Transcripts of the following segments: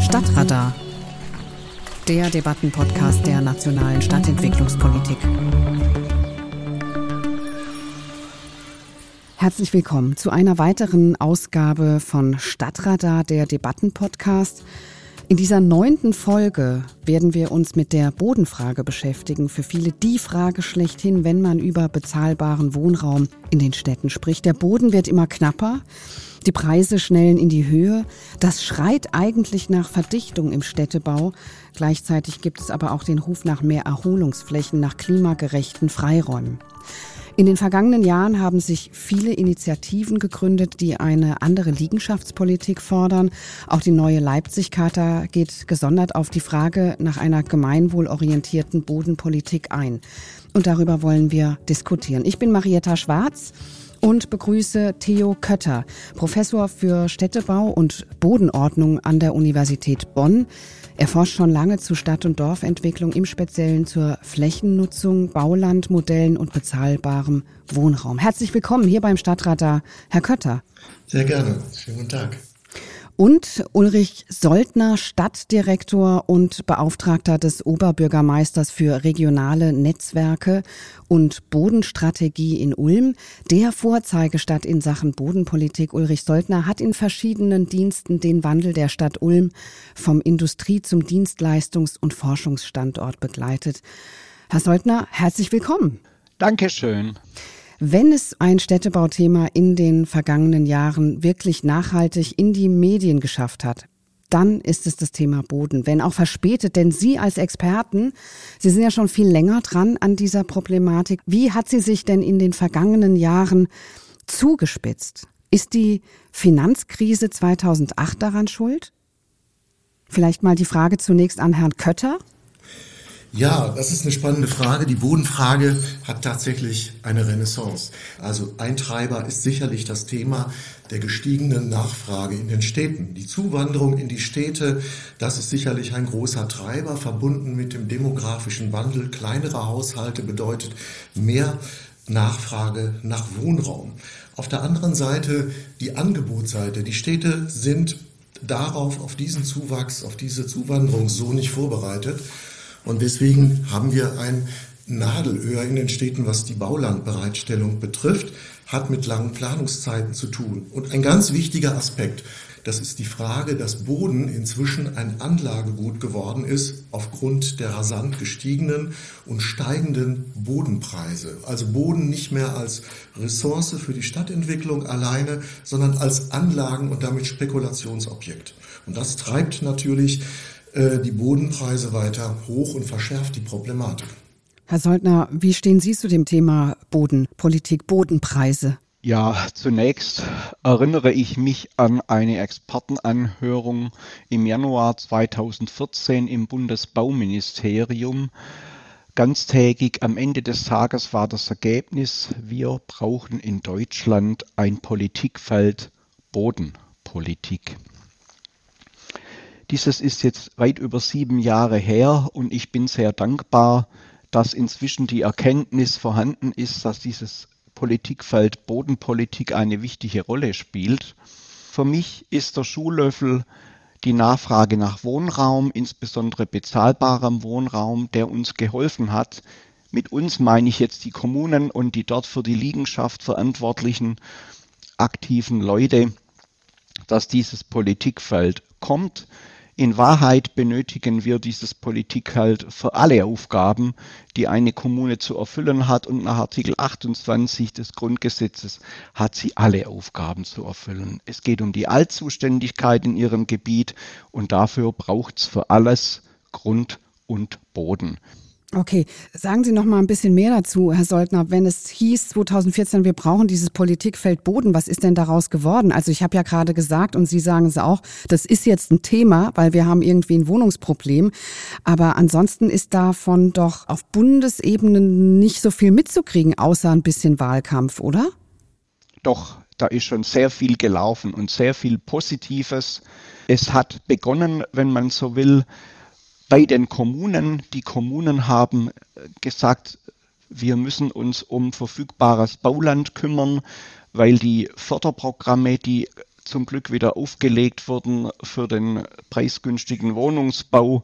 Stadtradar, der Debattenpodcast der nationalen Stadtentwicklungspolitik. Herzlich willkommen zu einer weiteren Ausgabe von Stadtradar, der Debattenpodcast. In dieser neunten Folge werden wir uns mit der Bodenfrage beschäftigen. Für viele die Frage schlechthin, wenn man über bezahlbaren Wohnraum in den Städten spricht. Der Boden wird immer knapper. Die Preise schnellen in die Höhe. Das schreit eigentlich nach Verdichtung im Städtebau. Gleichzeitig gibt es aber auch den Ruf nach mehr Erholungsflächen, nach klimagerechten Freiräumen. In den vergangenen Jahren haben sich viele Initiativen gegründet, die eine andere Liegenschaftspolitik fordern. Auch die neue Leipzig-Charta geht gesondert auf die Frage nach einer gemeinwohlorientierten Bodenpolitik ein. Und darüber wollen wir diskutieren. Ich bin Marietta Schwarz und begrüße Theo Kötter, Professor für Städtebau und Bodenordnung an der Universität Bonn. Er forscht schon lange zu Stadt- und Dorfentwicklung, im Speziellen zur Flächennutzung, Baulandmodellen und bezahlbarem Wohnraum. Herzlich willkommen hier beim Stadtrat da, Herr Kötter. Sehr gerne. Schönen guten Tag und Ulrich Soldner, Stadtdirektor und Beauftragter des Oberbürgermeisters für regionale Netzwerke und Bodenstrategie in Ulm. Der Vorzeigestadt in Sachen Bodenpolitik Ulrich Soldner hat in verschiedenen Diensten den Wandel der Stadt Ulm vom Industrie- zum Dienstleistungs- und Forschungsstandort begleitet. Herr Soldner, herzlich willkommen. Dankeschön. Wenn es ein Städtebauthema in den vergangenen Jahren wirklich nachhaltig in die Medien geschafft hat, dann ist es das Thema Boden, wenn auch verspätet, denn Sie als Experten, Sie sind ja schon viel länger dran an dieser Problematik. Wie hat sie sich denn in den vergangenen Jahren zugespitzt? Ist die Finanzkrise 2008 daran schuld? Vielleicht mal die Frage zunächst an Herrn Kötter. Ja, das ist eine spannende Frage. Die Bodenfrage hat tatsächlich eine Renaissance. Also ein Treiber ist sicherlich das Thema der gestiegenen Nachfrage in den Städten. Die Zuwanderung in die Städte, das ist sicherlich ein großer Treiber, verbunden mit dem demografischen Wandel. Kleinere Haushalte bedeutet mehr Nachfrage nach Wohnraum. Auf der anderen Seite die Angebotsseite. Die Städte sind darauf, auf diesen Zuwachs, auf diese Zuwanderung so nicht vorbereitet. Und deswegen haben wir ein Nadelöhr in den Städten, was die Baulandbereitstellung betrifft, hat mit langen Planungszeiten zu tun. Und ein ganz wichtiger Aspekt, das ist die Frage, dass Boden inzwischen ein Anlagegut geworden ist aufgrund der rasant gestiegenen und steigenden Bodenpreise. Also Boden nicht mehr als Ressource für die Stadtentwicklung alleine, sondern als Anlagen und damit Spekulationsobjekt. Und das treibt natürlich äh, die Bodenpreise weiter hoch und verschärft die Problematik. Herr Soldner, wie stehen Sie zu dem Thema Bodenpolitik, Bodenpreise? Ja, zunächst erinnere ich mich an eine Expertenanhörung im Januar 2014 im Bundesbauministerium. Ganztägig am Ende des Tages war das Ergebnis, wir brauchen in Deutschland ein Politikfeld Bodenpolitik. Dieses ist jetzt weit über sieben Jahre her und ich bin sehr dankbar, dass inzwischen die Erkenntnis vorhanden ist, dass dieses Politikfeld Bodenpolitik eine wichtige Rolle spielt. Für mich ist der Schuhlöffel die Nachfrage nach Wohnraum, insbesondere bezahlbarem Wohnraum, der uns geholfen hat. Mit uns meine ich jetzt die Kommunen und die dort für die Liegenschaft verantwortlichen aktiven Leute, dass dieses Politikfeld kommt. In Wahrheit benötigen wir dieses Politik halt für alle Aufgaben, die eine Kommune zu erfüllen hat. Und nach Artikel 28 des Grundgesetzes hat sie alle Aufgaben zu erfüllen. Es geht um die Altzuständigkeit in ihrem Gebiet und dafür braucht es für alles Grund und Boden. Okay, sagen Sie noch mal ein bisschen mehr dazu, Herr Soldner. Wenn es hieß 2014, wir brauchen dieses Politikfeld Boden, was ist denn daraus geworden? Also ich habe ja gerade gesagt und Sie sagen es auch, das ist jetzt ein Thema, weil wir haben irgendwie ein Wohnungsproblem. Aber ansonsten ist davon doch auf Bundesebene nicht so viel mitzukriegen, außer ein bisschen Wahlkampf, oder? Doch, da ist schon sehr viel gelaufen und sehr viel Positives. Es hat begonnen, wenn man so will, bei den Kommunen, die Kommunen haben äh, gesagt, wir müssen uns um verfügbares Bauland kümmern, weil die Förderprogramme, die zum Glück wieder aufgelegt wurden für den preisgünstigen Wohnungsbau,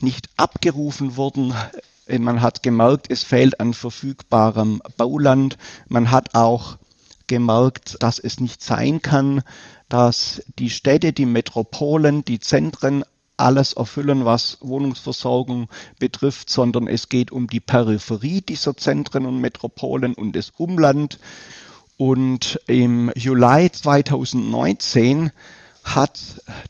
nicht abgerufen wurden. Man hat gemerkt, es fehlt an verfügbarem Bauland. Man hat auch gemerkt, dass es nicht sein kann, dass die Städte, die Metropolen, die Zentren alles erfüllen, was Wohnungsversorgung betrifft, sondern es geht um die Peripherie dieser Zentren und Metropolen und das Umland. Und im Juli 2019 hat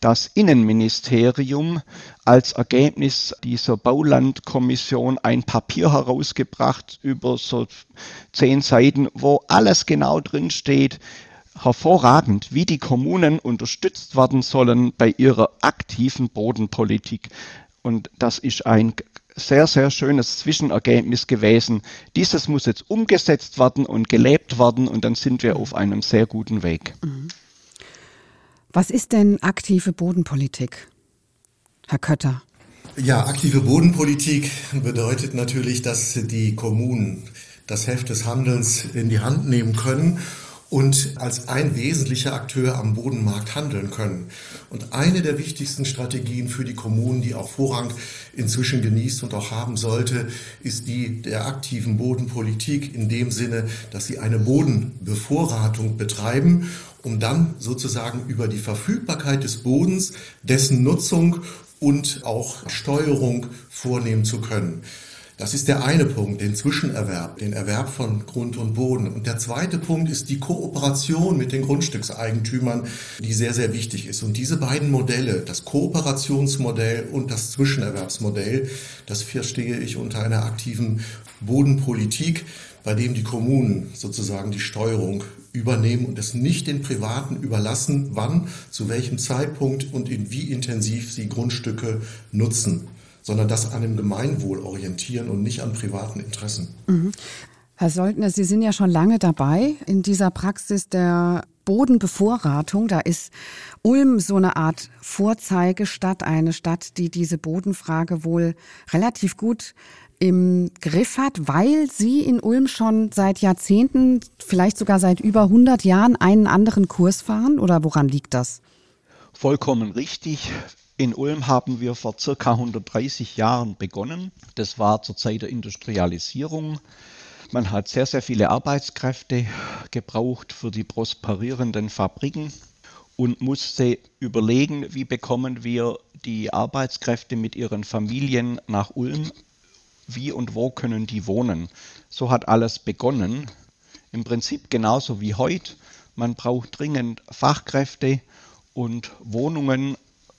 das Innenministerium als Ergebnis dieser Baulandkommission ein Papier herausgebracht über so zehn Seiten, wo alles genau drin steht, hervorragend, wie die Kommunen unterstützt werden sollen bei ihrer aktiven Bodenpolitik. Und das ist ein sehr, sehr schönes Zwischenergebnis gewesen. Dieses muss jetzt umgesetzt werden und gelebt werden und dann sind wir auf einem sehr guten Weg. Was ist denn aktive Bodenpolitik, Herr Kötter? Ja, aktive Bodenpolitik bedeutet natürlich, dass die Kommunen das Heft des Handelns in die Hand nehmen können und als ein wesentlicher Akteur am Bodenmarkt handeln können. Und eine der wichtigsten Strategien für die Kommunen, die auch Vorrang inzwischen genießt und auch haben sollte, ist die der aktiven Bodenpolitik in dem Sinne, dass sie eine Bodenbevorratung betreiben, um dann sozusagen über die Verfügbarkeit des Bodens, dessen Nutzung und auch Steuerung vornehmen zu können. Das ist der eine Punkt, den Zwischenerwerb, den Erwerb von Grund und Boden. Und der zweite Punkt ist die Kooperation mit den Grundstückseigentümern, die sehr, sehr wichtig ist. Und diese beiden Modelle, das Kooperationsmodell und das Zwischenerwerbsmodell, das verstehe ich unter einer aktiven Bodenpolitik, bei dem die Kommunen sozusagen die Steuerung übernehmen und es nicht den Privaten überlassen, wann, zu welchem Zeitpunkt und in wie intensiv sie Grundstücke nutzen sondern das an dem Gemeinwohl orientieren und nicht an privaten Interessen. Mhm. Herr Soldner, Sie sind ja schon lange dabei in dieser Praxis der Bodenbevorratung. Da ist Ulm so eine Art Vorzeigestadt, eine Stadt, die diese Bodenfrage wohl relativ gut im Griff hat, weil Sie in Ulm schon seit Jahrzehnten, vielleicht sogar seit über 100 Jahren einen anderen Kurs fahren? Oder woran liegt das? Vollkommen richtig. In Ulm haben wir vor circa 130 Jahren begonnen. Das war zur Zeit der Industrialisierung. Man hat sehr, sehr viele Arbeitskräfte gebraucht für die prosperierenden Fabriken und musste überlegen, wie bekommen wir die Arbeitskräfte mit ihren Familien nach Ulm, wie und wo können die wohnen. So hat alles begonnen. Im Prinzip genauso wie heute. Man braucht dringend Fachkräfte und Wohnungen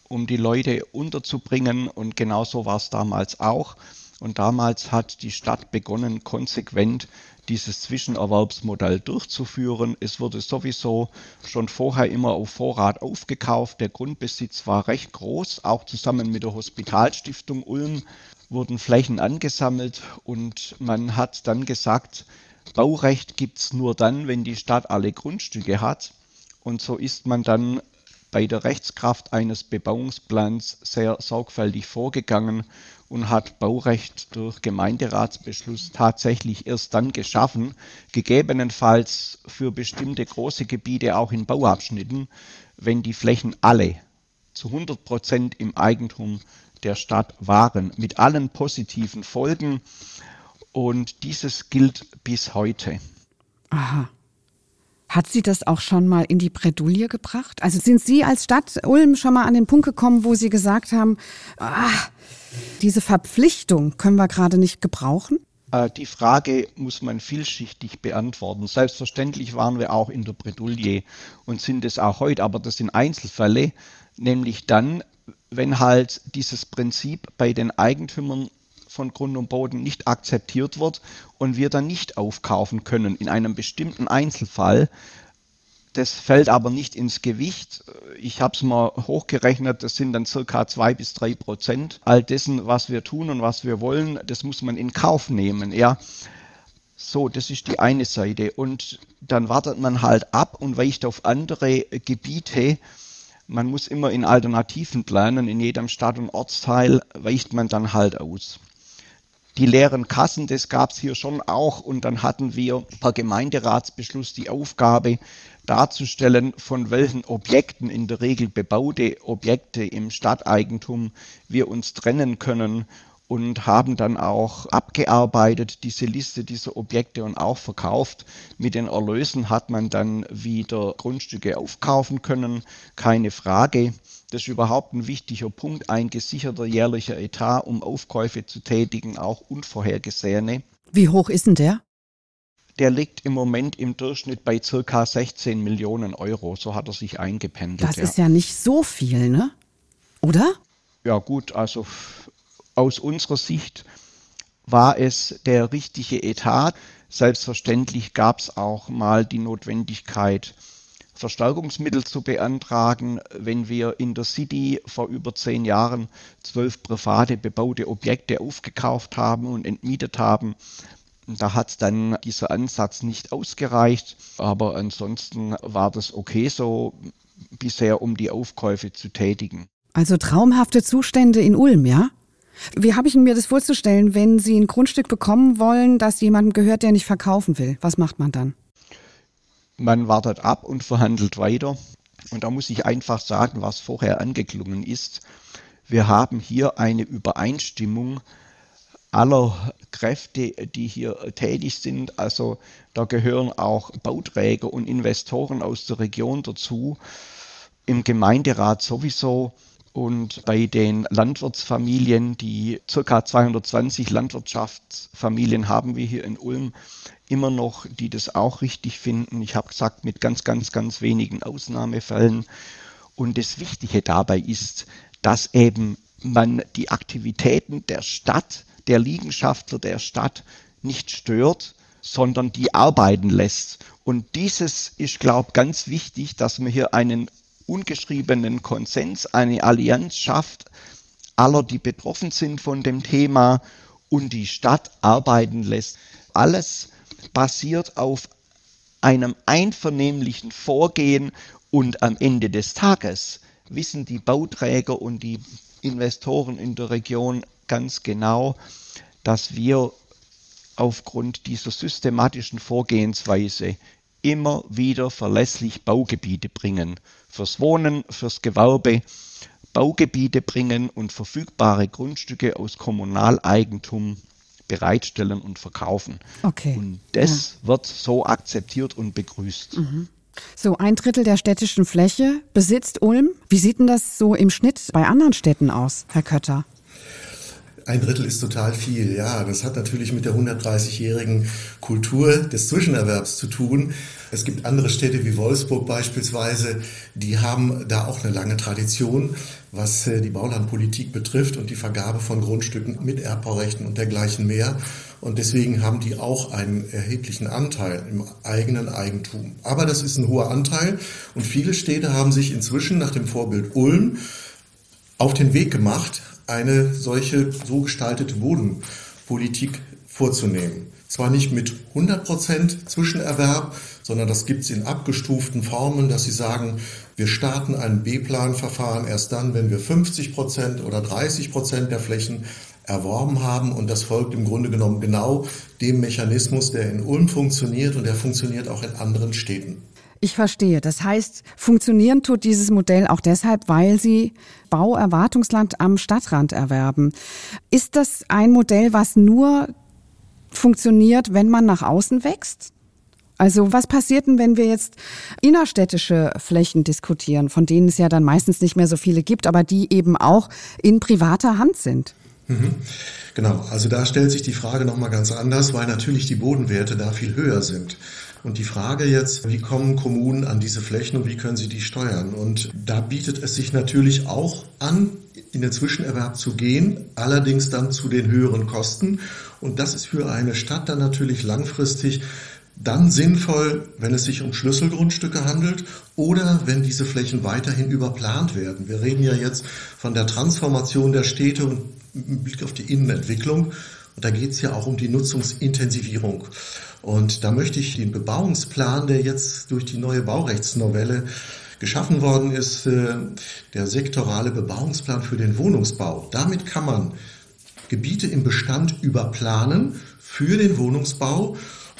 um die Leute unterzubringen. Und genauso war es damals auch. Und damals hat die Stadt begonnen, konsequent dieses Zwischenerwerbsmodell durchzuführen. Es wurde sowieso schon vorher immer auf Vorrat aufgekauft. Der Grundbesitz war recht groß. Auch zusammen mit der Hospitalstiftung Ulm wurden Flächen angesammelt und man hat dann gesagt, Baurecht gibt es nur dann, wenn die Stadt alle Grundstücke hat. Und so ist man dann bei der Rechtskraft eines Bebauungsplans sehr sorgfältig vorgegangen und hat Baurecht durch Gemeinderatsbeschluss tatsächlich erst dann geschaffen, gegebenenfalls für bestimmte große Gebiete auch in Bauabschnitten, wenn die Flächen alle zu 100 Prozent im Eigentum der Stadt waren, mit allen positiven Folgen. Und dieses gilt bis heute. Aha. Hat sie das auch schon mal in die Bredouille gebracht? Also sind Sie als Stadt Ulm schon mal an den Punkt gekommen, wo Sie gesagt haben, ah, diese Verpflichtung können wir gerade nicht gebrauchen? Äh, die Frage muss man vielschichtig beantworten. Selbstverständlich waren wir auch in der Bredouille und sind es auch heute, aber das sind Einzelfälle, nämlich dann, wenn halt dieses Prinzip bei den Eigentümern von Grund und Boden nicht akzeptiert wird und wir dann nicht aufkaufen können in einem bestimmten Einzelfall. Das fällt aber nicht ins Gewicht. Ich habe es mal hochgerechnet, das sind dann circa zwei bis drei Prozent all dessen, was wir tun und was wir wollen. Das muss man in Kauf nehmen. Ja. So, das ist die eine Seite. Und dann wartet man halt ab und weicht auf andere Gebiete. Man muss immer in Alternativen planen. In jedem Stadt- und Ortsteil weicht man dann halt aus. Die leeren Kassen, das gab es hier schon auch. Und dann hatten wir per Gemeinderatsbeschluss die Aufgabe, darzustellen, von welchen Objekten, in der Regel bebaute Objekte im Stadteigentum, wir uns trennen können und haben dann auch abgearbeitet diese Liste dieser Objekte und auch verkauft. Mit den Erlösen hat man dann wieder Grundstücke aufkaufen können, keine Frage. Das ist überhaupt ein wichtiger Punkt, ein gesicherter jährlicher Etat, um Aufkäufe zu tätigen, auch unvorhergesehene. Wie hoch ist denn der? Der liegt im Moment im Durchschnitt bei circa 16 Millionen Euro. So hat er sich eingependelt. Das ja. ist ja nicht so viel, ne? Oder? Ja gut, also aus unserer Sicht war es der richtige Etat. Selbstverständlich gab es auch mal die Notwendigkeit, Verstärkungsmittel zu beantragen, wenn wir in der City vor über zehn Jahren zwölf private bebaute Objekte aufgekauft haben und entmietet haben. Da hat dann dieser Ansatz nicht ausgereicht, aber ansonsten war das okay so bisher, um die Aufkäufe zu tätigen. Also traumhafte Zustände in Ulm, ja? Wie habe ich mir das vorzustellen, wenn Sie ein Grundstück bekommen wollen, das jemandem gehört, der nicht verkaufen will? Was macht man dann? Man wartet ab und verhandelt weiter. Und da muss ich einfach sagen, was vorher angeklungen ist. Wir haben hier eine Übereinstimmung aller Kräfte, die hier tätig sind. Also da gehören auch Bauträger und Investoren aus der Region dazu. Im Gemeinderat sowieso. Und bei den Landwirtsfamilien, die ca. 220 Landwirtschaftsfamilien haben wir hier in Ulm, immer noch, die das auch richtig finden. Ich habe gesagt, mit ganz, ganz, ganz wenigen Ausnahmefällen. Und das Wichtige dabei ist, dass eben man die Aktivitäten der Stadt, der Liegenschaftler der Stadt nicht stört, sondern die arbeiten lässt. Und dieses ist, glaube ich, ganz wichtig, dass man hier einen ungeschriebenen Konsens, eine Allianz schafft, aller, die betroffen sind von dem Thema und die Stadt arbeiten lässt. Alles basiert auf einem einvernehmlichen Vorgehen und am Ende des Tages wissen die Bauträger und die Investoren in der Region ganz genau, dass wir aufgrund dieser systematischen Vorgehensweise immer wieder verlässlich Baugebiete bringen. Fürs Wohnen, fürs Gewerbe, Baugebiete bringen und verfügbare Grundstücke aus Kommunaleigentum bereitstellen und verkaufen. Okay. Und das ja. wird so akzeptiert und begrüßt. Mhm. So, ein Drittel der städtischen Fläche besitzt Ulm. Wie sieht denn das so im Schnitt bei anderen Städten aus, Herr Kötter? Ein Drittel ist total viel, ja. Das hat natürlich mit der 130-jährigen Kultur des Zwischenerwerbs zu tun. Es gibt andere Städte wie Wolfsburg beispielsweise, die haben da auch eine lange Tradition, was äh, die Baulandpolitik betrifft und die Vergabe von Grundstücken mit Erbbaurechten und dergleichen mehr. Und deswegen haben die auch einen erheblichen Anteil im eigenen Eigentum. Aber das ist ein hoher Anteil und viele Städte haben sich inzwischen nach dem Vorbild Ulm auf den Weg gemacht, eine solche so gestaltete Bodenpolitik vorzunehmen. Zwar nicht mit 100 Prozent Zwischenerwerb, sondern das gibt es in abgestuften Formen, dass sie sagen, wir starten ein B-Plan-Verfahren erst dann, wenn wir 50 Prozent oder 30 Prozent der Flächen erworben haben. Und das folgt im Grunde genommen genau dem Mechanismus, der in Ulm funktioniert und der funktioniert auch in anderen Städten. Ich verstehe. Das heißt, funktionieren tut dieses Modell auch deshalb, weil Sie Bauerwartungsland am Stadtrand erwerben. Ist das ein Modell, was nur funktioniert, wenn man nach außen wächst? Also was passiert denn, wenn wir jetzt innerstädtische Flächen diskutieren, von denen es ja dann meistens nicht mehr so viele gibt, aber die eben auch in privater Hand sind? Mhm. Genau, also da stellt sich die Frage nochmal ganz anders, weil natürlich die Bodenwerte da viel höher sind. Und die Frage jetzt, wie kommen Kommunen an diese Flächen und wie können sie die steuern? Und da bietet es sich natürlich auch an, in den Zwischenerwerb zu gehen, allerdings dann zu den höheren Kosten. Und das ist für eine Stadt dann natürlich langfristig dann sinnvoll, wenn es sich um Schlüsselgrundstücke handelt oder wenn diese Flächen weiterhin überplant werden. Wir reden ja jetzt von der Transformation der Städte und mit Blick auf die Innenentwicklung. Und da geht es ja auch um die Nutzungsintensivierung. Und da möchte ich den Bebauungsplan, der jetzt durch die neue Baurechtsnovelle geschaffen worden ist, äh, der sektorale Bebauungsplan für den Wohnungsbau. Damit kann man Gebiete im Bestand überplanen für den Wohnungsbau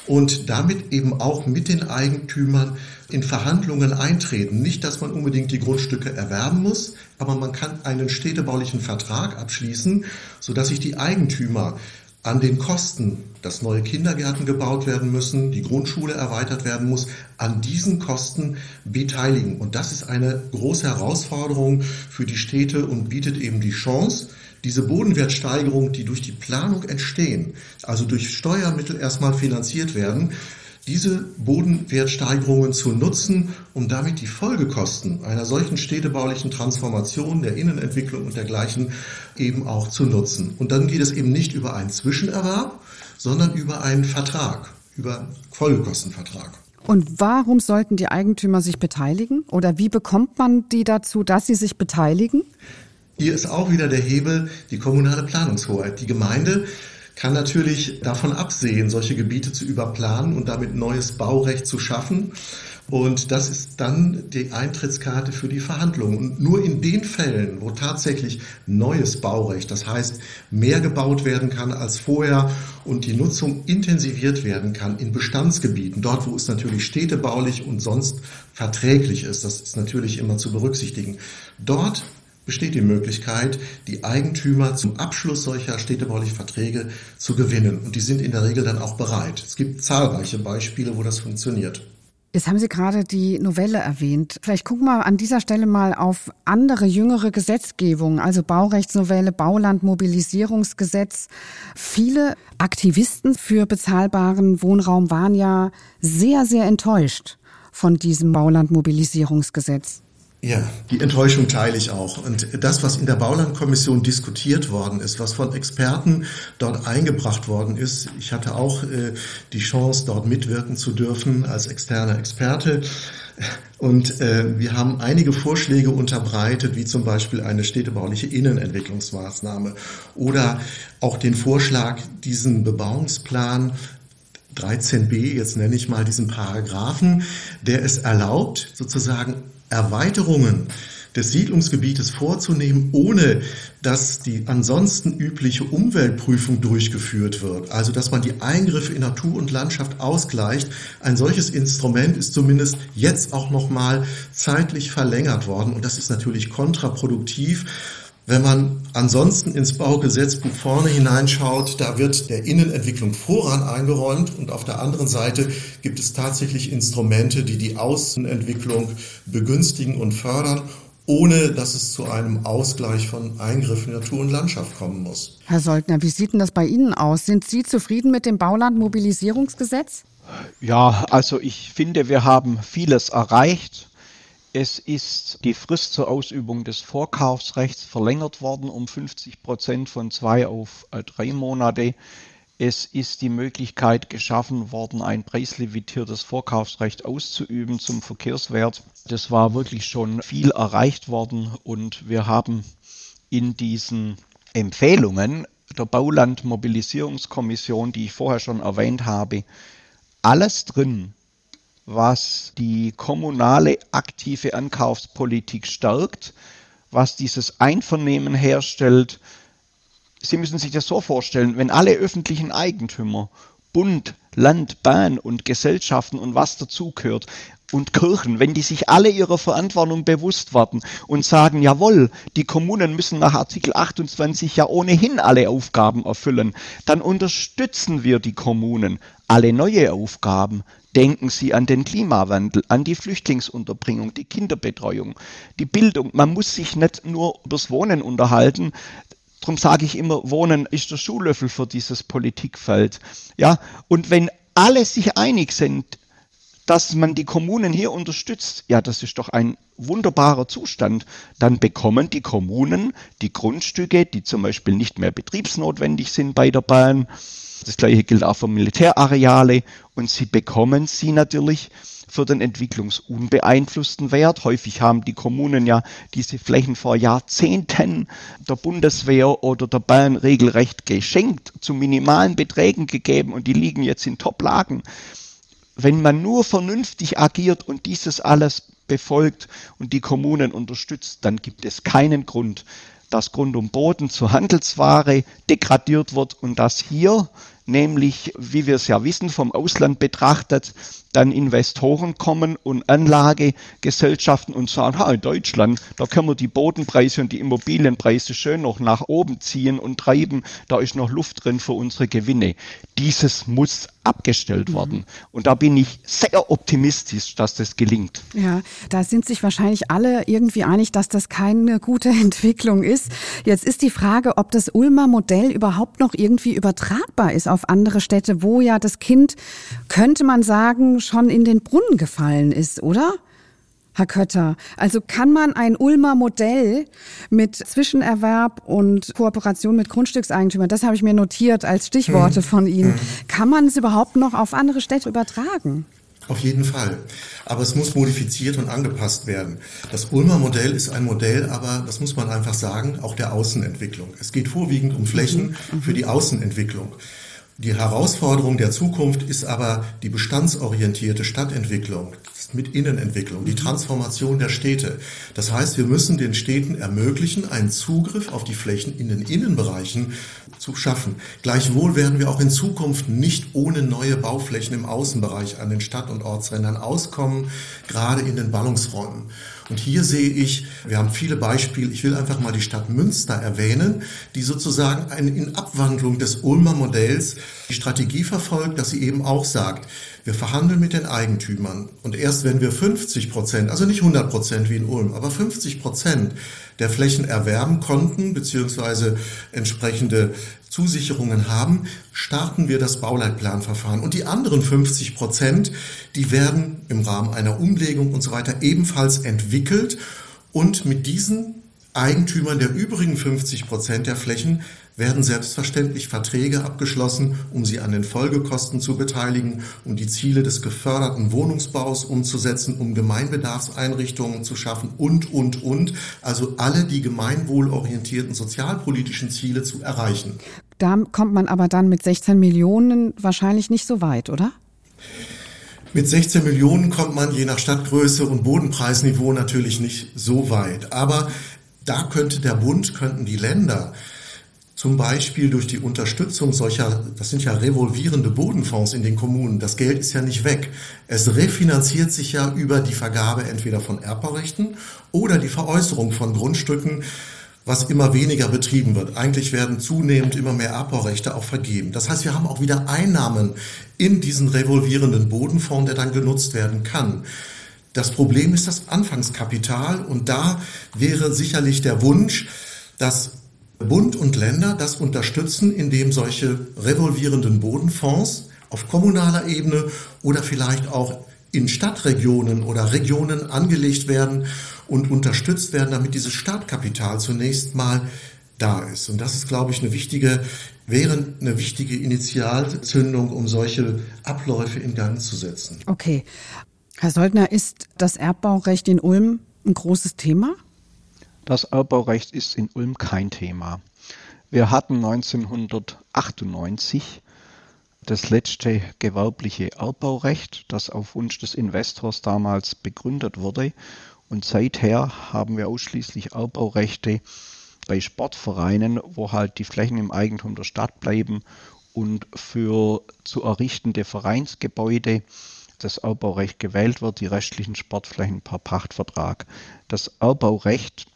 und damit eben auch mit den Eigentümern in Verhandlungen eintreten. Nicht, dass man unbedingt die Grundstücke erwerben muss, aber man kann einen städtebaulichen Vertrag abschließen, sodass sich die Eigentümer an den Kosten, dass neue Kindergärten gebaut werden müssen, die Grundschule erweitert werden muss, an diesen Kosten beteiligen. Und das ist eine große Herausforderung für die Städte und bietet eben die Chance, diese Bodenwertsteigerung, die durch die Planung entstehen, also durch Steuermittel erstmal finanziert werden, diese Bodenwertsteigerungen zu nutzen, um damit die Folgekosten einer solchen städtebaulichen Transformation der Innenentwicklung und dergleichen eben auch zu nutzen. Und dann geht es eben nicht über einen Zwischenerwerb, sondern über einen Vertrag, über Folgekostenvertrag. Und warum sollten die Eigentümer sich beteiligen? Oder wie bekommt man die dazu, dass sie sich beteiligen? Hier ist auch wieder der Hebel die kommunale Planungshoheit. Die Gemeinde kann natürlich davon absehen, solche Gebiete zu überplanen und damit neues Baurecht zu schaffen. Und das ist dann die Eintrittskarte für die Verhandlungen. Und nur in den Fällen, wo tatsächlich neues Baurecht, das heißt mehr gebaut werden kann als vorher und die Nutzung intensiviert werden kann in Bestandsgebieten, dort wo es natürlich städtebaulich und sonst verträglich ist, das ist natürlich immer zu berücksichtigen, dort besteht die Möglichkeit, die Eigentümer zum Abschluss solcher städtebaulicher Verträge zu gewinnen. Und die sind in der Regel dann auch bereit. Es gibt zahlreiche Beispiele, wo das funktioniert. Jetzt haben Sie gerade die Novelle erwähnt. Vielleicht gucken wir an dieser Stelle mal auf andere jüngere Gesetzgebungen, also Baurechtsnovelle, Baulandmobilisierungsgesetz. Viele Aktivisten für bezahlbaren Wohnraum waren ja sehr, sehr enttäuscht von diesem Baulandmobilisierungsgesetz. Ja, die Enttäuschung teile ich auch. Und das, was in der Baulandkommission diskutiert worden ist, was von Experten dort eingebracht worden ist, ich hatte auch äh, die Chance, dort mitwirken zu dürfen als externer Experte. Und äh, wir haben einige Vorschläge unterbreitet, wie zum Beispiel eine städtebauliche Innenentwicklungsmaßnahme oder auch den Vorschlag, diesen Bebauungsplan 13b, jetzt nenne ich mal diesen Paragraphen, der es erlaubt, sozusagen Erweiterungen des Siedlungsgebietes vorzunehmen, ohne dass die ansonsten übliche Umweltprüfung durchgeführt wird. Also dass man die Eingriffe in Natur und Landschaft ausgleicht. Ein solches Instrument ist zumindest jetzt auch noch mal zeitlich verlängert worden und das ist natürlich kontraproduktiv wenn man ansonsten ins Baugesetzbuch vorne hineinschaut, da wird der Innenentwicklung Vorrang eingeräumt und auf der anderen Seite gibt es tatsächlich Instrumente, die die Außenentwicklung begünstigen und fördern ohne dass es zu einem Ausgleich von Eingriffen in Natur und Landschaft kommen muss. Herr Soldner, wie sieht denn das bei Ihnen aus? Sind Sie zufrieden mit dem Baulandmobilisierungsgesetz? Ja, also ich finde, wir haben vieles erreicht. Es ist die Frist zur Ausübung des Vorkaufsrechts verlängert worden um 50 Prozent von zwei auf äh, drei Monate. Es ist die Möglichkeit geschaffen worden, ein preislimitiertes Vorkaufsrecht auszuüben zum Verkehrswert. Das war wirklich schon viel erreicht worden und wir haben in diesen Empfehlungen der Baulandmobilisierungskommission, die ich vorher schon erwähnt habe, alles drin, was die kommunale aktive Ankaufspolitik stärkt, was dieses Einvernehmen herstellt. Sie müssen sich das so vorstellen, wenn alle öffentlichen Eigentümer, Bund, Land, Bahn und Gesellschaften und was dazugehört und Kirchen, wenn die sich alle ihrer Verantwortung bewusst werden und sagen, jawohl, die Kommunen müssen nach Artikel 28 ja ohnehin alle Aufgaben erfüllen, dann unterstützen wir die Kommunen, alle neue Aufgaben. Denken Sie an den Klimawandel, an die Flüchtlingsunterbringung, die Kinderbetreuung, die Bildung. Man muss sich nicht nur übers Wohnen unterhalten. Darum sage ich immer, Wohnen ist der Schuhlöffel für dieses Politikfeld. Ja, und wenn alle sich einig sind, dass man die Kommunen hier unterstützt, ja, das ist doch ein wunderbarer Zustand. Dann bekommen die Kommunen die Grundstücke, die zum Beispiel nicht mehr betriebsnotwendig sind bei der Bahn. Das gleiche gilt auch für Militärareale und sie bekommen sie natürlich für den entwicklungsunbeeinflussten Wert. Häufig haben die Kommunen ja diese Flächen vor Jahrzehnten der Bundeswehr oder der Bahn regelrecht geschenkt, zu minimalen Beträgen gegeben und die liegen jetzt in Toplagen wenn man nur vernünftig agiert und dieses alles befolgt und die Kommunen unterstützt, dann gibt es keinen Grund, dass Grund und Boden zur Handelsware degradiert wird und dass hier nämlich, wie wir es ja wissen, vom Ausland betrachtet, dann Investoren kommen und Anlagegesellschaften und sagen, ha, in Deutschland, da können wir die Bodenpreise und die Immobilienpreise schön noch nach oben ziehen und treiben, da ist noch Luft drin für unsere Gewinne. Dieses muss abgestellt mhm. worden. Und da bin ich sehr optimistisch, dass das gelingt. Ja, da sind sich wahrscheinlich alle irgendwie einig, dass das keine gute Entwicklung ist. Jetzt ist die Frage, ob das Ulmer Modell überhaupt noch irgendwie übertragbar ist auf andere Städte, wo ja das Kind, könnte man sagen, schon in den Brunnen gefallen ist, oder? Herr Kötter, also kann man ein Ulmer Modell mit Zwischenerwerb und Kooperation mit Grundstückseigentümern, das habe ich mir notiert als Stichworte mhm. von Ihnen, mhm. kann man es überhaupt noch auf andere Städte übertragen? Auf jeden Fall. Aber es muss modifiziert und angepasst werden. Das Ulmer Modell ist ein Modell, aber das muss man einfach sagen, auch der Außenentwicklung. Es geht vorwiegend um Flächen mhm. für die Außenentwicklung. Die Herausforderung der Zukunft ist aber die bestandsorientierte Stadtentwicklung, mit Innenentwicklung, die Transformation der Städte. Das heißt, wir müssen den Städten ermöglichen, einen Zugriff auf die Flächen in den Innenbereichen zu schaffen. Gleichwohl werden wir auch in Zukunft nicht ohne neue Bauflächen im Außenbereich an den Stadt- und Ortsrändern auskommen, gerade in den Ballungsräumen. Und hier sehe ich, wir haben viele Beispiele, ich will einfach mal die Stadt Münster erwähnen, die sozusagen eine, in Abwandlung des Ulmer Modells die Strategie verfolgt, dass sie eben auch sagt, wir verhandeln mit den Eigentümern. Und erst wenn wir 50 Prozent, also nicht 100 Prozent wie in Ulm, aber 50 Prozent der Flächen erwerben konnten, beziehungsweise entsprechende Zusicherungen haben, starten wir das Bauleitplanverfahren. Und die anderen 50 Prozent, die werden im Rahmen einer Umlegung und so weiter ebenfalls entwickelt und mit diesen Eigentümern der übrigen 50 Prozent der Flächen werden selbstverständlich Verträge abgeschlossen, um sie an den Folgekosten zu beteiligen, um die Ziele des geförderten Wohnungsbaus umzusetzen, um Gemeinbedarfseinrichtungen zu schaffen und, und, und. Also alle die gemeinwohlorientierten sozialpolitischen Ziele zu erreichen. Da kommt man aber dann mit 16 Millionen wahrscheinlich nicht so weit, oder? Mit 16 Millionen kommt man je nach Stadtgröße und Bodenpreisniveau natürlich nicht so weit. Aber da könnte der Bund, könnten die Länder zum Beispiel durch die Unterstützung solcher, das sind ja revolvierende Bodenfonds in den Kommunen. Das Geld ist ja nicht weg. Es refinanziert sich ja über die Vergabe entweder von Erbbaurechten oder die Veräußerung von Grundstücken, was immer weniger betrieben wird. Eigentlich werden zunehmend immer mehr Erbbaurechte auch vergeben. Das heißt, wir haben auch wieder Einnahmen in diesen revolvierenden Bodenfonds, der dann genutzt werden kann. Das Problem ist das Anfangskapital und da wäre sicherlich der Wunsch, dass Bund und Länder das unterstützen, indem solche revolvierenden Bodenfonds auf kommunaler Ebene oder vielleicht auch in Stadtregionen oder Regionen angelegt werden und unterstützt werden, damit dieses Startkapital zunächst mal da ist. Und das ist, glaube ich, eine wichtige, wäre eine wichtige Initialzündung, um solche Abläufe in Gang zu setzen. Okay. Herr Soldner, ist das Erbbaurecht in Ulm ein großes Thema? Das Erbbaurecht ist in Ulm kein Thema. Wir hatten 1998 das letzte gewerbliche Erbbaurecht, das auf Wunsch des Investors damals begründet wurde. Und seither haben wir ausschließlich Erbbaurechte bei Sportvereinen, wo halt die Flächen im Eigentum der Stadt bleiben und für zu errichtende Vereinsgebäude das Erbbaurecht gewählt wird, die restlichen Sportflächen per Pachtvertrag. Das Erbbaurecht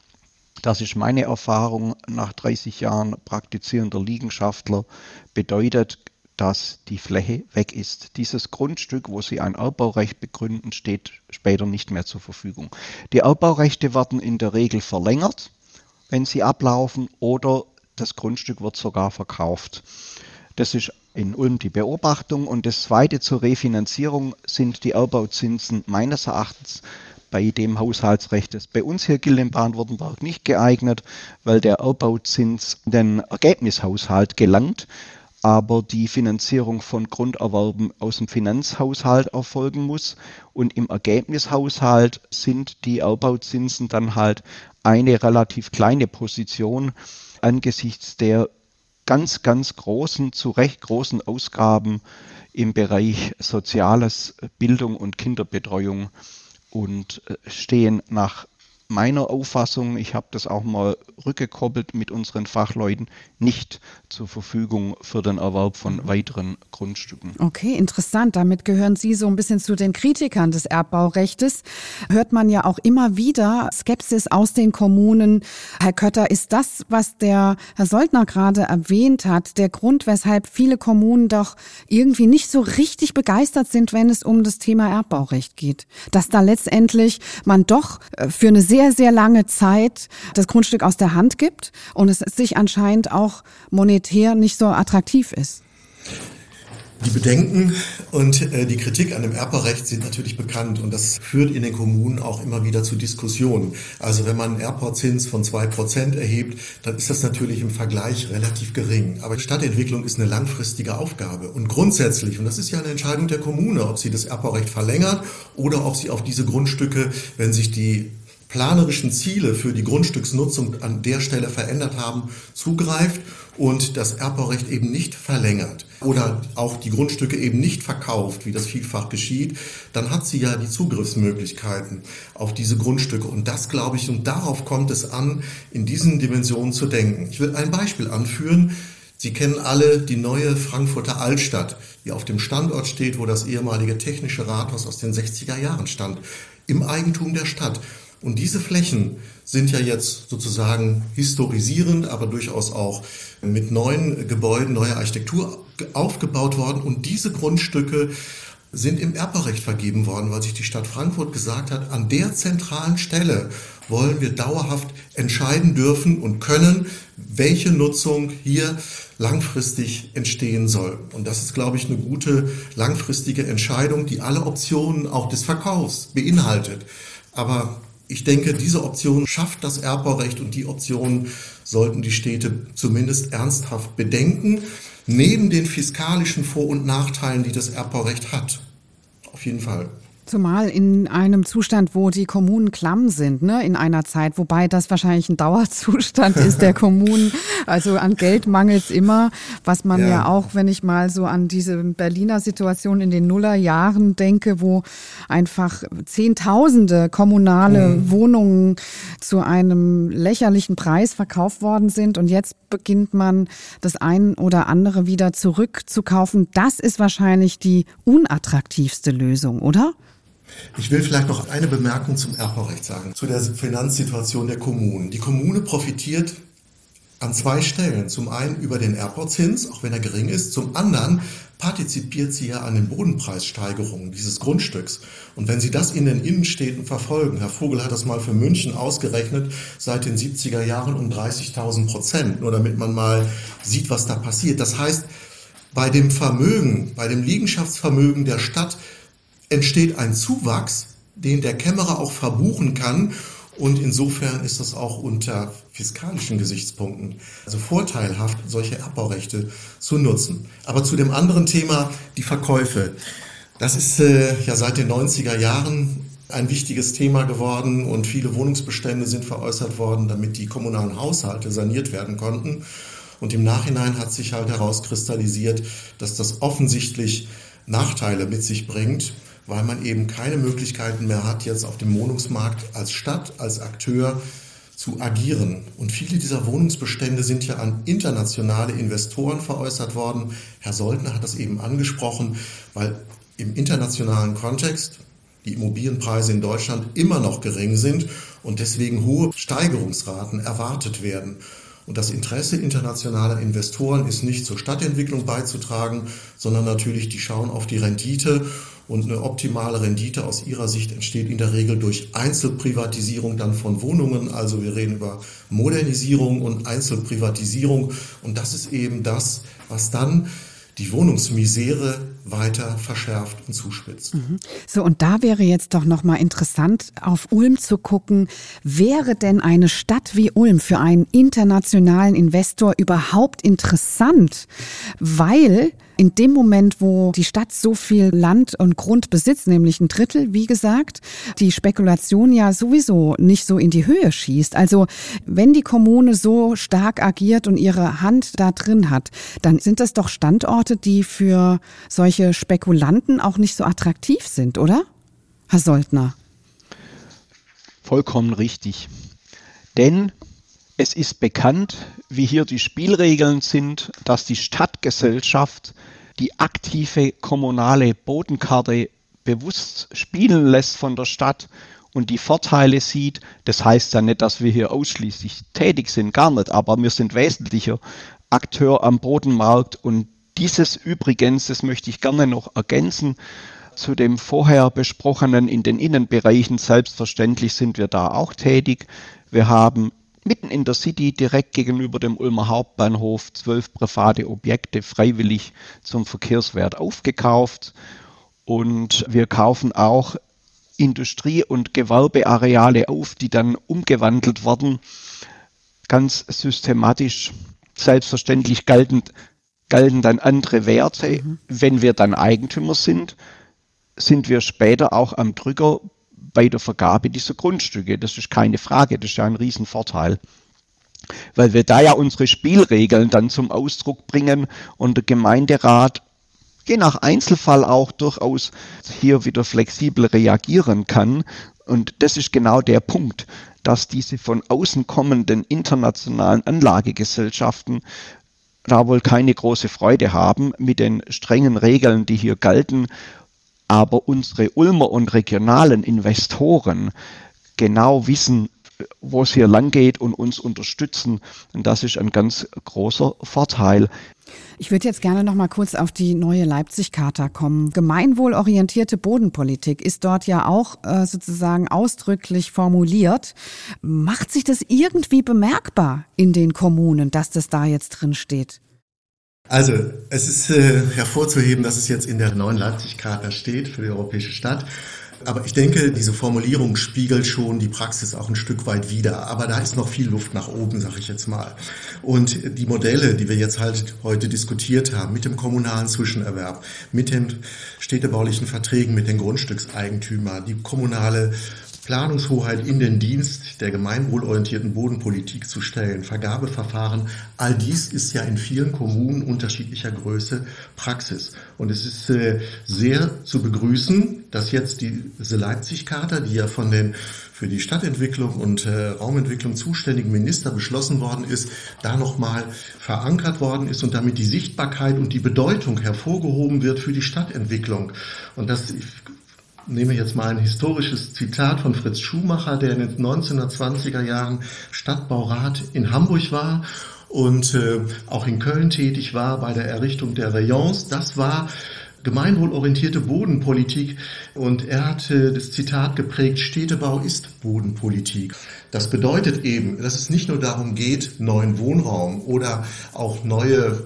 das ist meine Erfahrung nach 30 Jahren praktizierender Liegenschaftler, bedeutet, dass die Fläche weg ist. Dieses Grundstück, wo Sie ein Erbbaurecht begründen, steht später nicht mehr zur Verfügung. Die Erbbaurechte werden in der Regel verlängert, wenn sie ablaufen, oder das Grundstück wird sogar verkauft. Das ist in Ulm die Beobachtung. Und das Zweite zur Refinanzierung sind die Erbauzinsen meines Erachtens bei dem Haushaltsrecht, das bei uns hier gilt in Baden-Württemberg, nicht geeignet, weil der Erbauzins in den Ergebnishaushalt gelangt, aber die Finanzierung von Grunderwerben aus dem Finanzhaushalt erfolgen muss. Und im Ergebnishaushalt sind die Erbauzinsen dann halt eine relativ kleine Position angesichts der ganz, ganz großen, zu Recht großen Ausgaben im Bereich Soziales, Bildung und Kinderbetreuung und äh, stehen nach meiner Auffassung, ich habe das auch mal rückgekoppelt mit unseren Fachleuten, nicht zur Verfügung für den Erwerb von mhm. weiteren Grundstücken. Okay, interessant. Damit gehören Sie so ein bisschen zu den Kritikern des Erbbaurechts. Hört man ja auch immer wieder Skepsis aus den Kommunen. Herr Kötter, ist das, was der Herr Soldner gerade erwähnt hat, der Grund, weshalb viele Kommunen doch irgendwie nicht so richtig begeistert sind, wenn es um das Thema Erbbaurecht geht? Dass da letztendlich man doch äh, für eine sehr, sehr lange Zeit das Grundstück aus der Hand gibt und es sich anscheinend auch monetär nicht so attraktiv ist. Die Bedenken und äh, die Kritik an dem Erbaurecht sind natürlich bekannt und das führt in den Kommunen auch immer wieder zu Diskussionen. Also wenn man einen Erbbauzins von zwei Prozent erhebt, dann ist das natürlich im Vergleich relativ gering. Aber Stadtentwicklung ist eine langfristige Aufgabe und grundsätzlich, und das ist ja eine Entscheidung der Kommune, ob sie das Erbbaurecht verlängert oder ob sie auf diese Grundstücke, wenn sich die planerischen Ziele für die Grundstücksnutzung an der Stelle verändert haben, zugreift und das Erbbaurecht eben nicht verlängert oder auch die Grundstücke eben nicht verkauft, wie das vielfach geschieht, dann hat sie ja die Zugriffsmöglichkeiten auf diese Grundstücke. Und das glaube ich, und darauf kommt es an, in diesen Dimensionen zu denken. Ich will ein Beispiel anführen. Sie kennen alle die neue Frankfurter Altstadt, die auf dem Standort steht, wo das ehemalige technische Rathaus aus den 60er Jahren stand, im Eigentum der Stadt. Und diese Flächen sind ja jetzt sozusagen historisierend, aber durchaus auch mit neuen Gebäuden, neuer Architektur aufgebaut worden. Und diese Grundstücke sind im Erbaurecht vergeben worden, weil sich die Stadt Frankfurt gesagt hat, an der zentralen Stelle wollen wir dauerhaft entscheiden dürfen und können, welche Nutzung hier langfristig entstehen soll. Und das ist, glaube ich, eine gute langfristige Entscheidung, die alle Optionen auch des Verkaufs beinhaltet. Aber ich denke, diese Option schafft das Erbbaurecht und die Option sollten die Städte zumindest ernsthaft bedenken, neben den fiskalischen Vor- und Nachteilen, die das Erbbaurecht hat. Auf jeden Fall. Zumal in einem Zustand, wo die Kommunen klamm sind, ne, in einer Zeit, wobei das wahrscheinlich ein Dauerzustand ist der Kommunen. Also an Geld mangelt immer, was man ja. ja. auch, wenn ich mal so an diese Berliner Situation in den Nullerjahren denke, wo einfach Zehntausende kommunale mhm. Wohnungen zu einem lächerlichen Preis verkauft worden sind und jetzt beginnt man das ein oder andere wieder zurückzukaufen. Das ist wahrscheinlich die unattraktivste Lösung, oder? Ich will vielleicht noch eine Bemerkung zum Erbbaurecht sagen, zu der Finanzsituation der Kommunen. Die Kommune profitiert an zwei Stellen. Zum einen über den Erbbauzins, auch wenn er gering ist. Zum anderen partizipiert sie ja an den Bodenpreissteigerungen dieses Grundstücks. Und wenn Sie das in den Innenstädten verfolgen, Herr Vogel hat das mal für München ausgerechnet, seit den 70er Jahren um 30.000 Prozent, nur damit man mal sieht, was da passiert. Das heißt, bei dem Vermögen, bei dem Liegenschaftsvermögen der Stadt entsteht ein Zuwachs, den der Kämmerer auch verbuchen kann. Und insofern ist das auch unter fiskalischen Gesichtspunkten also vorteilhaft, solche Erbbaurechte zu nutzen. Aber zu dem anderen Thema, die Verkäufe. Das ist äh, ja seit den 90er Jahren ein wichtiges Thema geworden und viele Wohnungsbestände sind veräußert worden, damit die kommunalen Haushalte saniert werden konnten. Und im Nachhinein hat sich halt herauskristallisiert, dass das offensichtlich Nachteile mit sich bringt weil man eben keine Möglichkeiten mehr hat, jetzt auf dem Wohnungsmarkt als Stadt, als Akteur zu agieren. Und viele dieser Wohnungsbestände sind ja an internationale Investoren veräußert worden. Herr Soldner hat das eben angesprochen, weil im internationalen Kontext die Immobilienpreise in Deutschland immer noch gering sind und deswegen hohe Steigerungsraten erwartet werden. Und das Interesse internationaler Investoren ist nicht zur Stadtentwicklung beizutragen, sondern natürlich, die schauen auf die Rendite und eine optimale Rendite aus Ihrer Sicht entsteht in der Regel durch Einzelprivatisierung dann von Wohnungen. Also wir reden über Modernisierung und Einzelprivatisierung. Und das ist eben das, was dann die Wohnungsmisere weiter verschärft und zuspitzt. Mhm. So und da wäre jetzt doch noch mal interessant auf Ulm zu gucken, wäre denn eine Stadt wie Ulm für einen internationalen Investor überhaupt interessant, weil in dem Moment, wo die Stadt so viel Land und Grund besitzt, nämlich ein Drittel, wie gesagt, die Spekulation ja sowieso nicht so in die Höhe schießt. Also wenn die Kommune so stark agiert und ihre Hand da drin hat, dann sind das doch Standorte, die für solche Spekulanten auch nicht so attraktiv sind, oder? Herr Soldner. Vollkommen richtig. Denn es ist bekannt, wie hier die Spielregeln sind, dass die Stadtgesellschaft die aktive kommunale Bodenkarte bewusst spielen lässt von der Stadt und die Vorteile sieht. Das heißt ja nicht, dass wir hier ausschließlich tätig sind, gar nicht, aber wir sind wesentlicher Akteur am Bodenmarkt und dieses übrigens, das möchte ich gerne noch ergänzen, zu dem vorher besprochenen in den Innenbereichen. Selbstverständlich sind wir da auch tätig. Wir haben mitten in der City direkt gegenüber dem Ulmer Hauptbahnhof zwölf private Objekte freiwillig zum Verkehrswert aufgekauft. Und wir kaufen auch Industrie- und Gewerbeareale auf, die dann umgewandelt werden, ganz systematisch. Selbstverständlich galten, galten dann andere Werte. Mhm. Wenn wir dann Eigentümer sind, sind wir später auch am Drücker bei der Vergabe dieser Grundstücke. Das ist keine Frage, das ist ja ein Riesenvorteil. Weil wir da ja unsere Spielregeln dann zum Ausdruck bringen und der Gemeinderat je nach Einzelfall auch durchaus hier wieder flexibel reagieren kann. Und das ist genau der Punkt, dass diese von außen kommenden internationalen Anlagegesellschaften da wohl keine große Freude haben mit den strengen Regeln, die hier galten aber unsere Ulmer und regionalen Investoren genau wissen, wo es hier lang geht und uns unterstützen. Und das ist ein ganz großer Vorteil. Ich würde jetzt gerne noch mal kurz auf die neue Leipzig-Charta kommen. Gemeinwohlorientierte Bodenpolitik ist dort ja auch äh, sozusagen ausdrücklich formuliert. Macht sich das irgendwie bemerkbar in den Kommunen, dass das da jetzt drin steht? Also, es ist äh, hervorzuheben, dass es jetzt in der neuen Leipzig-Charta steht für die europäische Stadt. Aber ich denke, diese Formulierung spiegelt schon die Praxis auch ein Stück weit wider. Aber da ist noch viel Luft nach oben, sage ich jetzt mal. Und die Modelle, die wir jetzt halt heute diskutiert haben, mit dem kommunalen Zwischenerwerb, mit den städtebaulichen Verträgen mit den Grundstückseigentümern, die kommunale Planungshoheit in den Dienst der gemeinwohlorientierten Bodenpolitik zu stellen, Vergabeverfahren, all dies ist ja in vielen Kommunen unterschiedlicher Größe Praxis. Und es ist äh, sehr zu begrüßen, dass jetzt diese Leipzig-Charta, die ja von den für die Stadtentwicklung und äh, Raumentwicklung zuständigen Minister beschlossen worden ist, da nochmal verankert worden ist und damit die Sichtbarkeit und die Bedeutung hervorgehoben wird für die Stadtentwicklung. Und das nehme jetzt mal ein historisches Zitat von Fritz Schumacher, der in den 1920er Jahren Stadtbaurat in Hamburg war und äh, auch in Köln tätig war bei der Errichtung der Rayons. Das war gemeinwohlorientierte Bodenpolitik und er hat äh, das Zitat geprägt, Städtebau ist Bodenpolitik. Das bedeutet eben, dass es nicht nur darum geht, neuen Wohnraum oder auch neue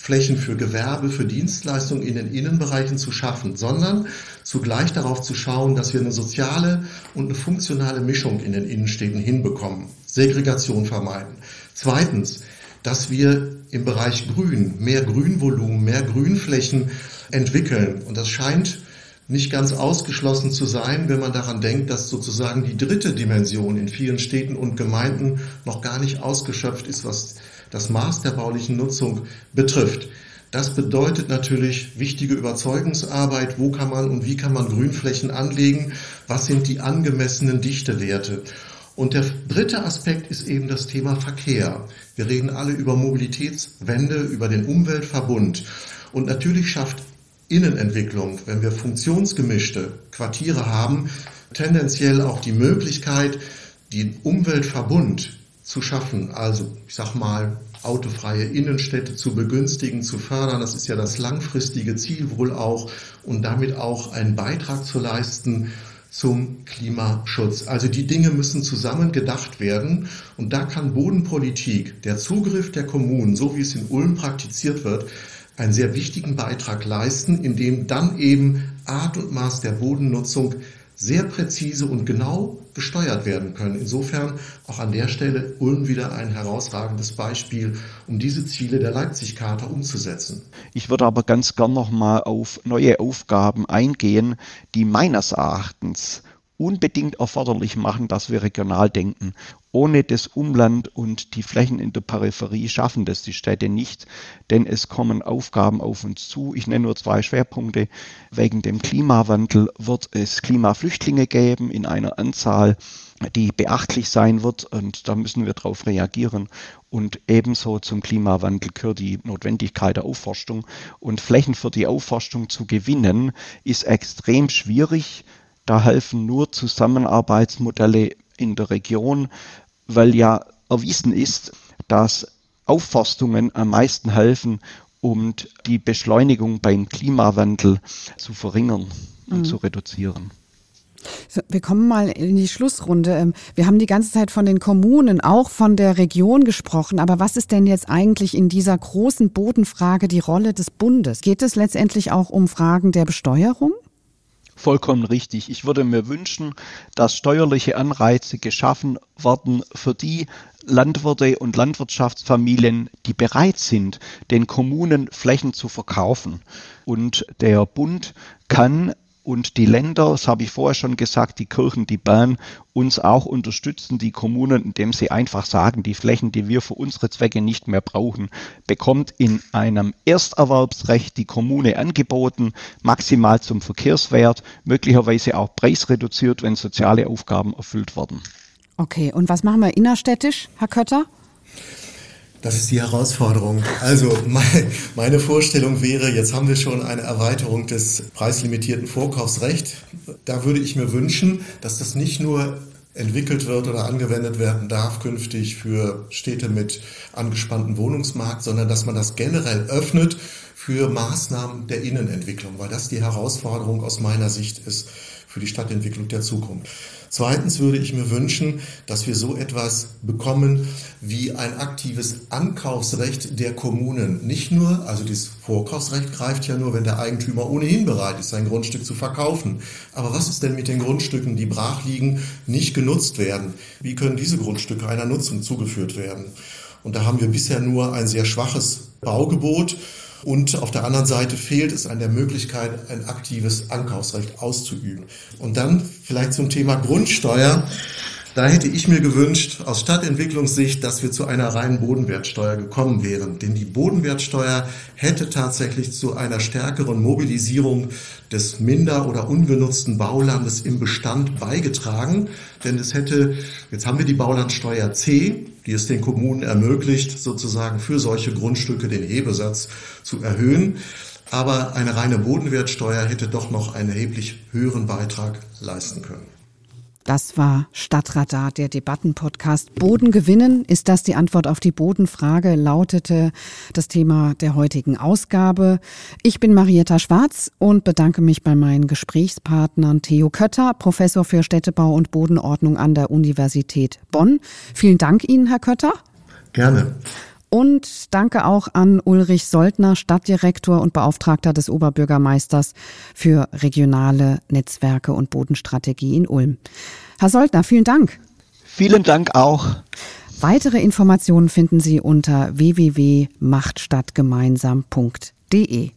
Flächen für Gewerbe, für Dienstleistungen in den Innenbereichen zu schaffen, sondern zugleich darauf zu schauen, dass wir eine soziale und eine funktionale Mischung in den Innenstädten hinbekommen, Segregation vermeiden. Zweitens, dass wir im Bereich Grün mehr Grünvolumen, mehr Grünflächen entwickeln. Und das scheint nicht ganz ausgeschlossen zu sein, wenn man daran denkt, dass sozusagen die dritte Dimension in vielen Städten und Gemeinden noch gar nicht ausgeschöpft ist, was das Maß der baulichen Nutzung betrifft. Das bedeutet natürlich wichtige Überzeugungsarbeit. Wo kann man und wie kann man Grünflächen anlegen? Was sind die angemessenen Dichtewerte? Und der dritte Aspekt ist eben das Thema Verkehr. Wir reden alle über Mobilitätswende, über den Umweltverbund. Und natürlich schafft Innenentwicklung, wenn wir funktionsgemischte Quartiere haben, tendenziell auch die Möglichkeit, den Umweltverbund zu schaffen. Also, ich sag mal, autofreie Innenstädte zu begünstigen, zu fördern. Das ist ja das langfristige Ziel wohl auch und damit auch einen Beitrag zu leisten zum Klimaschutz. Also die Dinge müssen zusammen gedacht werden und da kann Bodenpolitik, der Zugriff der Kommunen, so wie es in Ulm praktiziert wird, einen sehr wichtigen Beitrag leisten, indem dann eben Art und Maß der Bodennutzung sehr präzise und genau gesteuert werden können. Insofern auch an der Stelle Ulm wieder ein herausragendes Beispiel, um diese Ziele der Leipzig-Charta umzusetzen. Ich würde aber ganz gern noch mal auf neue Aufgaben eingehen, die meines Erachtens unbedingt erforderlich machen, dass wir regional denken. Ohne das Umland und die Flächen in der Peripherie schaffen das die Städte nicht, denn es kommen Aufgaben auf uns zu. Ich nenne nur zwei Schwerpunkte. Wegen dem Klimawandel wird es Klimaflüchtlinge geben in einer Anzahl, die beachtlich sein wird und da müssen wir darauf reagieren. Und ebenso zum Klimawandel gehört die Notwendigkeit der Aufforstung. Und Flächen für die Aufforstung zu gewinnen, ist extrem schwierig. Da helfen nur Zusammenarbeitsmodelle in der Region, weil ja erwiesen ist, dass Aufforstungen am meisten helfen, um die Beschleunigung beim Klimawandel zu verringern und mhm. zu reduzieren. So, wir kommen mal in die Schlussrunde. Ähm, wir haben die ganze Zeit von den Kommunen, auch von der Region gesprochen. Aber was ist denn jetzt eigentlich in dieser großen Bodenfrage die Rolle des Bundes? Geht es letztendlich auch um Fragen der Besteuerung? Vollkommen richtig. Ich würde mir wünschen, dass steuerliche Anreize geschaffen werden für die Landwirte und Landwirtschaftsfamilien, die bereit sind, den Kommunen Flächen zu verkaufen. Und der Bund kann und die Länder, das habe ich vorher schon gesagt, die Kirchen, die Bahn, uns auch unterstützen, die Kommunen, indem sie einfach sagen, die Flächen, die wir für unsere Zwecke nicht mehr brauchen, bekommt in einem Ersterwerbsrecht die Kommune angeboten, maximal zum Verkehrswert, möglicherweise auch preisreduziert, wenn soziale Aufgaben erfüllt werden. Okay, und was machen wir innerstädtisch, Herr Kötter? Das ist die Herausforderung. Also meine Vorstellung wäre, jetzt haben wir schon eine Erweiterung des preislimitierten Vorkaufsrechts. Da würde ich mir wünschen, dass das nicht nur entwickelt wird oder angewendet werden darf künftig für Städte mit angespanntem Wohnungsmarkt, sondern dass man das generell öffnet für Maßnahmen der Innenentwicklung, weil das die Herausforderung aus meiner Sicht ist für die Stadtentwicklung der Zukunft. Zweitens würde ich mir wünschen, dass wir so etwas bekommen wie ein aktives Ankaufsrecht der Kommunen. Nicht nur, also das Vorkaufsrecht greift ja nur, wenn der Eigentümer ohnehin bereit ist, sein Grundstück zu verkaufen. Aber was ist denn mit den Grundstücken, die brach liegen, nicht genutzt werden? Wie können diese Grundstücke einer Nutzung zugeführt werden? Und da haben wir bisher nur ein sehr schwaches Baugebot. Und auf der anderen Seite fehlt es an der Möglichkeit, ein aktives Ankaufsrecht auszuüben. Und dann vielleicht zum Thema Grundsteuer. Da hätte ich mir gewünscht, aus Stadtentwicklungssicht, dass wir zu einer reinen Bodenwertsteuer gekommen wären. Denn die Bodenwertsteuer hätte tatsächlich zu einer stärkeren Mobilisierung des minder oder ungenutzten Baulandes im Bestand beigetragen. Denn es hätte, jetzt haben wir die Baulandsteuer C, die es den Kommunen ermöglicht, sozusagen für solche Grundstücke den Hebesatz zu erhöhen. Aber eine reine Bodenwertsteuer hätte doch noch einen erheblich höheren Beitrag leisten können. Das war Stadtradar, der Debattenpodcast. Boden gewinnen, ist das die Antwort auf die Bodenfrage, lautete das Thema der heutigen Ausgabe. Ich bin Marietta Schwarz und bedanke mich bei meinen Gesprächspartnern Theo Kötter, Professor für Städtebau und Bodenordnung an der Universität Bonn. Vielen Dank Ihnen, Herr Kötter. Gerne. Und danke auch an Ulrich Soldner, Stadtdirektor und Beauftragter des Oberbürgermeisters für regionale Netzwerke und Bodenstrategie in Ulm. Herr Soldner, vielen Dank. Vielen Dank auch. Weitere Informationen finden Sie unter www.machtstadtgemeinsam.de.